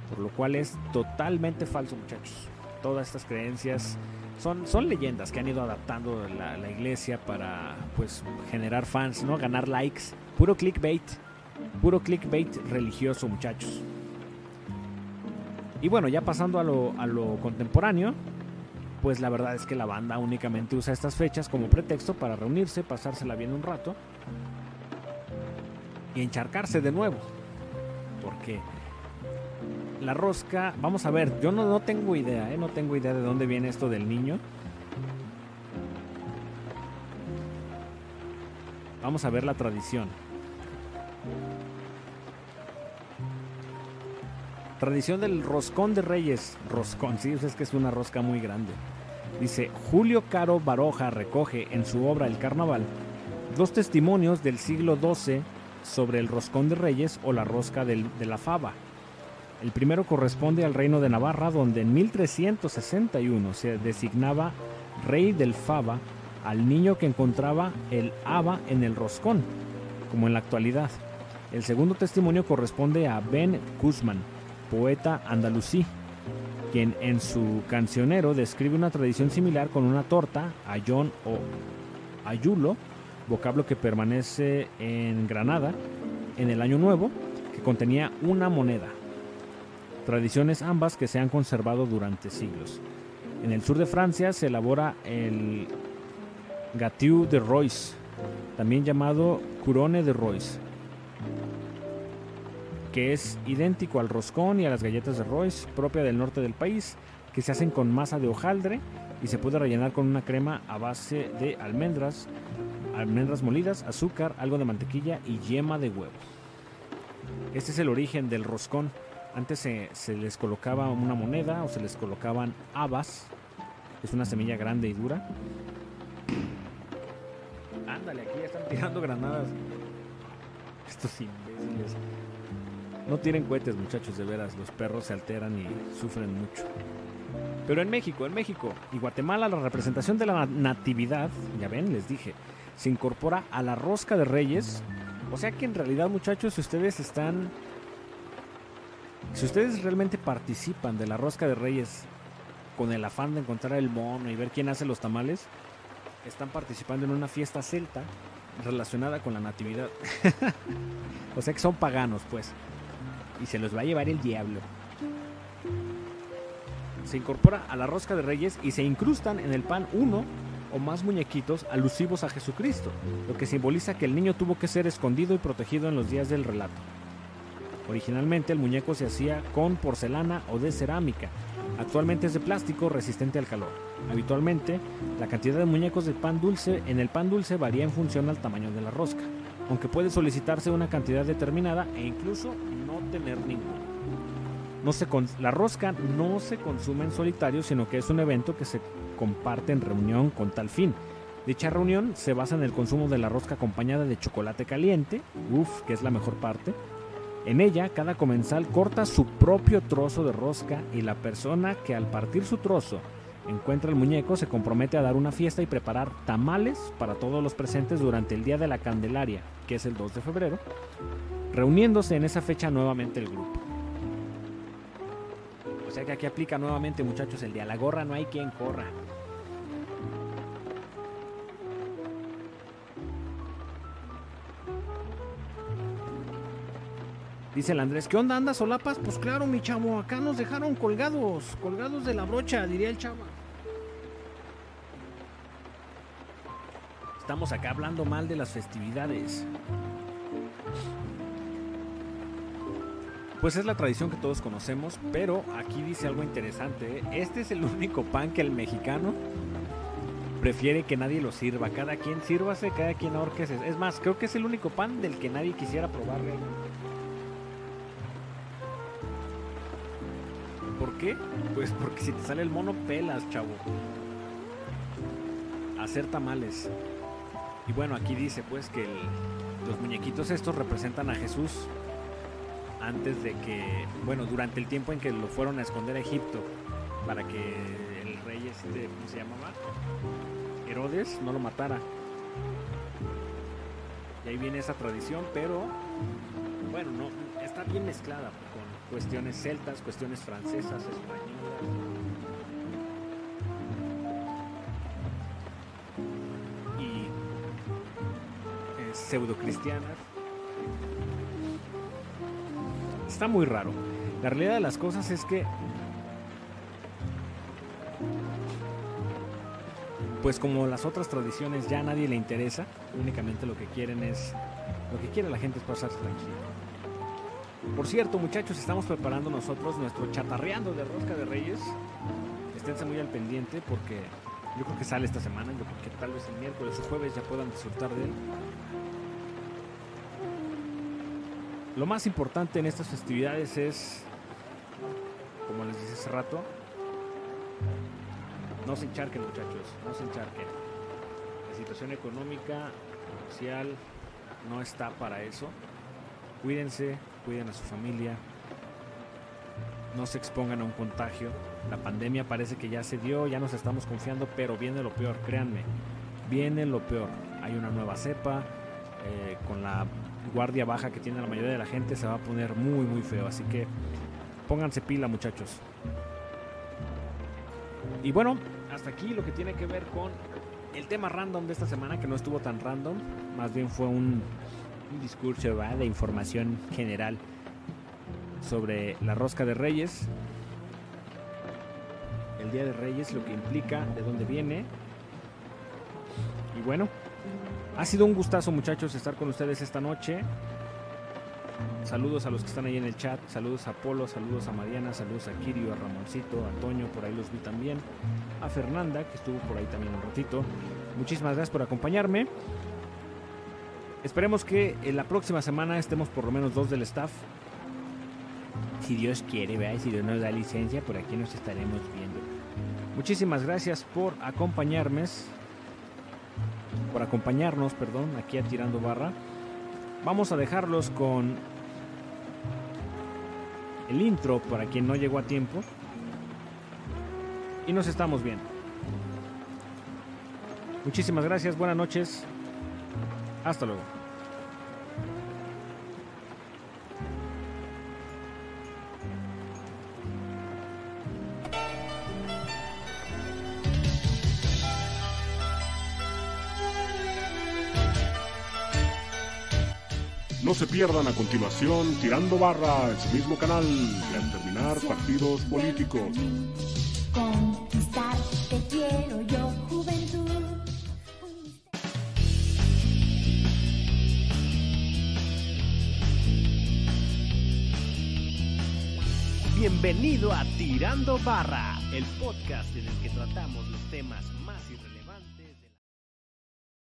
Por lo cual es totalmente falso, muchachos. Todas estas creencias Son, son leyendas que han ido adaptando la, la iglesia para pues generar fans, ¿no? Ganar likes. Puro clickbait. Puro clickbait religioso, muchachos. Y bueno, ya pasando a lo, a lo contemporáneo, pues la verdad es que la banda únicamente usa estas fechas como pretexto para reunirse, pasársela bien un rato y encharcarse de nuevo. Porque la rosca, vamos a ver, yo no, no tengo idea, ¿eh? no tengo idea de dónde viene esto del niño. Vamos a ver la tradición. Tradición del roscón de reyes. Roscón, sí, es que es una rosca muy grande. Dice, Julio Caro Baroja recoge en su obra El Carnaval dos testimonios del siglo XII sobre el roscón de reyes o la rosca de la fava. El primero corresponde al reino de Navarra, donde en 1361 se designaba rey del fava al niño que encontraba el haba en el roscón, como en la actualidad. El segundo testimonio corresponde a Ben Guzmán, poeta andalusí, quien en su cancionero describe una tradición similar con una torta, ayón o ayulo, vocablo que permanece en Granada en el Año Nuevo, que contenía una moneda. Tradiciones ambas que se han conservado durante siglos. En el sur de Francia se elabora el Gâteau de Royce, también llamado Couronne de Royce, que es idéntico al roscón y a las galletas de Royce, propia del norte del país, que se hacen con masa de hojaldre y se puede rellenar con una crema a base de almendras, almendras molidas, azúcar, algo de mantequilla y yema de huevo. Este es el origen del roscón. Antes se, se les colocaba una moneda o se les colocaban habas. Es una semilla grande y dura. Ándale, aquí ya están tirando granadas. Estos imbéciles. No tiren cohetes, muchachos, de veras. Los perros se alteran y sufren mucho. Pero en México, en México y Guatemala, la representación de la natividad, ya ven, les dije, se incorpora a la rosca de reyes. O sea que en realidad, muchachos, si ustedes están. Si ustedes realmente participan de la rosca de reyes con el afán de encontrar el mono y ver quién hace los tamales, están participando en una fiesta celta relacionada con la natividad. o sea que son paganos, pues. Y se los va a llevar el diablo. Se incorpora a la rosca de reyes y se incrustan en el pan uno o más muñequitos alusivos a Jesucristo, lo que simboliza que el niño tuvo que ser escondido y protegido en los días del relato. Originalmente el muñeco se hacía con porcelana o de cerámica. Actualmente es de plástico resistente al calor. Habitualmente, la cantidad de muñecos de pan dulce en el pan dulce varía en función al tamaño de la rosca, aunque puede solicitarse una cantidad determinada e incluso tener ninguno. No se la rosca no se consume en solitario, sino que es un evento que se comparte en reunión con tal fin. Dicha reunión se basa en el consumo de la rosca acompañada de chocolate caliente, uff, que es la mejor parte. En ella, cada comensal corta su propio trozo de rosca y la persona que al partir su trozo encuentra el muñeco se compromete a dar una fiesta y preparar tamales para todos los presentes durante el Día de la Candelaria, que es el 2 de febrero, reuniéndose en esa fecha nuevamente el grupo. O sea que aquí aplica nuevamente, muchachos, el de a la gorra no hay quien corra. Dice el Andrés, ¿qué onda anda solapas? Pues claro, mi chavo, acá nos dejaron colgados, colgados de la brocha, diría el chavo. Estamos acá hablando mal de las festividades. Pues es la tradición que todos conocemos, pero aquí dice algo interesante. ¿eh? Este es el único pan que el mexicano prefiere que nadie lo sirva. Cada quien sírvase, cada quien ahorquese. Es más, creo que es el único pan del que nadie quisiera probar realmente. ¿Por qué? Pues porque si te sale el mono, pelas, chavo. Hacer tamales. Y bueno, aquí dice pues que el- los muñequitos estos representan a Jesús antes de que, bueno, durante el tiempo en que lo fueron a esconder a Egipto, para que el rey este, ¿cómo se llamaba? Herodes no lo matara. Y ahí viene esa tradición, pero bueno, no, está bien mezclada con cuestiones celtas, cuestiones francesas, españolas. Y eh, pseudo cristianas Está muy raro. La realidad de las cosas es que pues como las otras tradiciones ya nadie le interesa, únicamente lo que quieren es, lo que quiere la gente es pasarse tranquilo. Por cierto, muchachos, estamos preparando nosotros nuestro chatarreando de rosca de reyes. Esténse muy al pendiente porque yo creo que sale esta semana, yo creo que tal vez el miércoles o jueves ya puedan disfrutar de él. Lo más importante en estas festividades es, como les dije hace rato, no se encharquen muchachos, no se encharquen. La situación económica, social, no está para eso. Cuídense, cuiden a su familia, no se expongan a un contagio. La pandemia parece que ya se dio, ya nos estamos confiando, pero viene lo peor, créanme, viene lo peor. Hay una nueva cepa, eh, con la guardia baja que tiene la mayoría de la gente se va a poner muy muy feo, así que pónganse pila muchachos. Y bueno, hasta aquí lo que tiene que ver con el tema random de esta semana, que no estuvo tan random, más bien fue un, discurso de información general sobre la rosca de reyes, el Día de Reyes, lo que implica, de dónde viene. Y bueno, ha sido un gustazo muchachos estar con ustedes esta noche. Saludos a los que están ahí en el chat, saludos a Polo, saludos a Mariana, saludos a Kirio, a Ramoncito, a Toño, por ahí los vi también, a Fernanda, que estuvo por ahí también un ratito. Muchísimas gracias por acompañarme. Esperemos que en la próxima semana estemos por lo menos dos del staff. Si Dios quiere, ¿verdad? si Dios nos da licencia, por aquí nos estaremos viendo. Muchísimas gracias por acompañarme, por acompañarnos, perdón, aquí a Tirando Barra. Vamos a dejarlos con el intro para quien no llegó a tiempo. Y nos estamos viendo. Muchísimas gracias, buenas noches. Hasta luego. Se pierdan a continuación Tirando Barra en su mismo canal y al terminar partidos políticos. Conquistar te quiero yo, juventud. Bienvenido a Tirando Barra, el podcast en el que tratamos los temas.